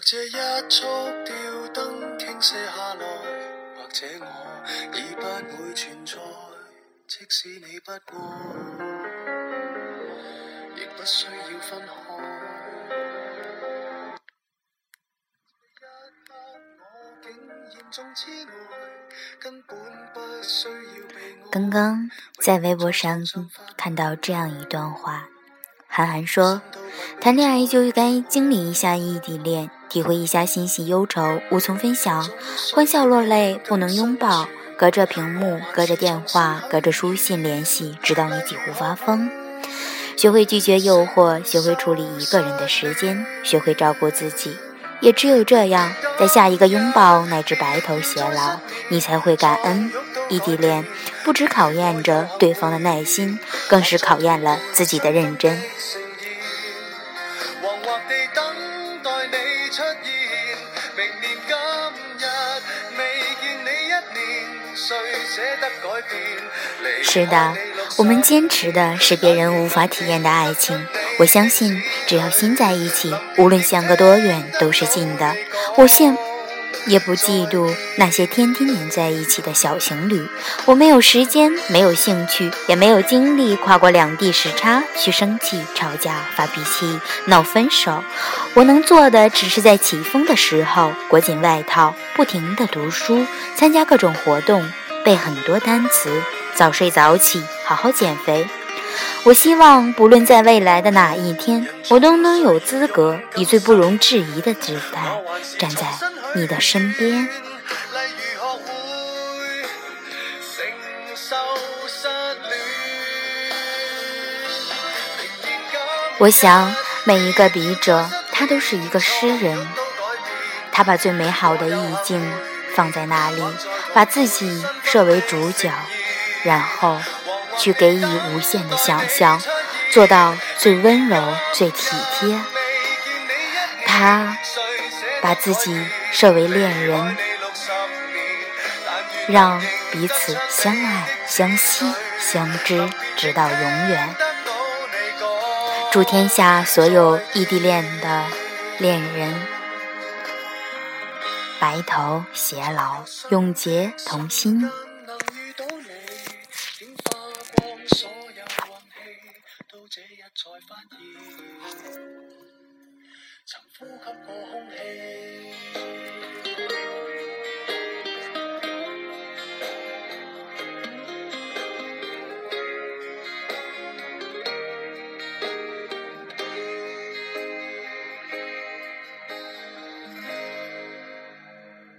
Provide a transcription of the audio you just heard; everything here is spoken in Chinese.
这一束吊灯倾泻下来，或者我已不会存在。即使你不爱，亦不需要分开。刚刚在微博上看到这样一段话，韩寒说：“谈恋爱就应该经历一下异地恋，体会一下欣喜忧愁无从分享，欢笑落泪不能拥抱，隔着屏幕，隔着电话，隔着书信联系，直到你几乎发疯。学会拒绝诱惑，学会处理一个人的时间，学会照顾自己。也只有这样，在下一个拥抱乃至白头偕老，你才会感恩。异地恋不只考验着对方的耐心，更是考验了自己的认真。是的，我们坚持的是别人无法体验的爱情。我相信，只要心在一起，无论相隔多远都是近的。我羡，也不嫉妒那些天天黏在一起的小情侣。我没有时间，没有兴趣，也没有精力跨过两地时差去生气、吵架、发脾气、闹分手。我能做的，只是在起风的时候裹紧外套，不停地读书，参加各种活动，背很多单词，早睡早起，好好减肥。我希望，不论在未来的哪一天，我都能有资格以最不容置疑的姿态站在你的身边。我想，每一个笔者，他都是一个诗人，他把最美好的意境放在那里，把自己设为主角，然后去给予无限的想象，做到最温柔、最体贴。他把自己设为恋人，让彼此相爱、相惜、相知，直到永远。祝天下所有异地恋的恋人白头偕老，永结同心。曾呼吸过空气。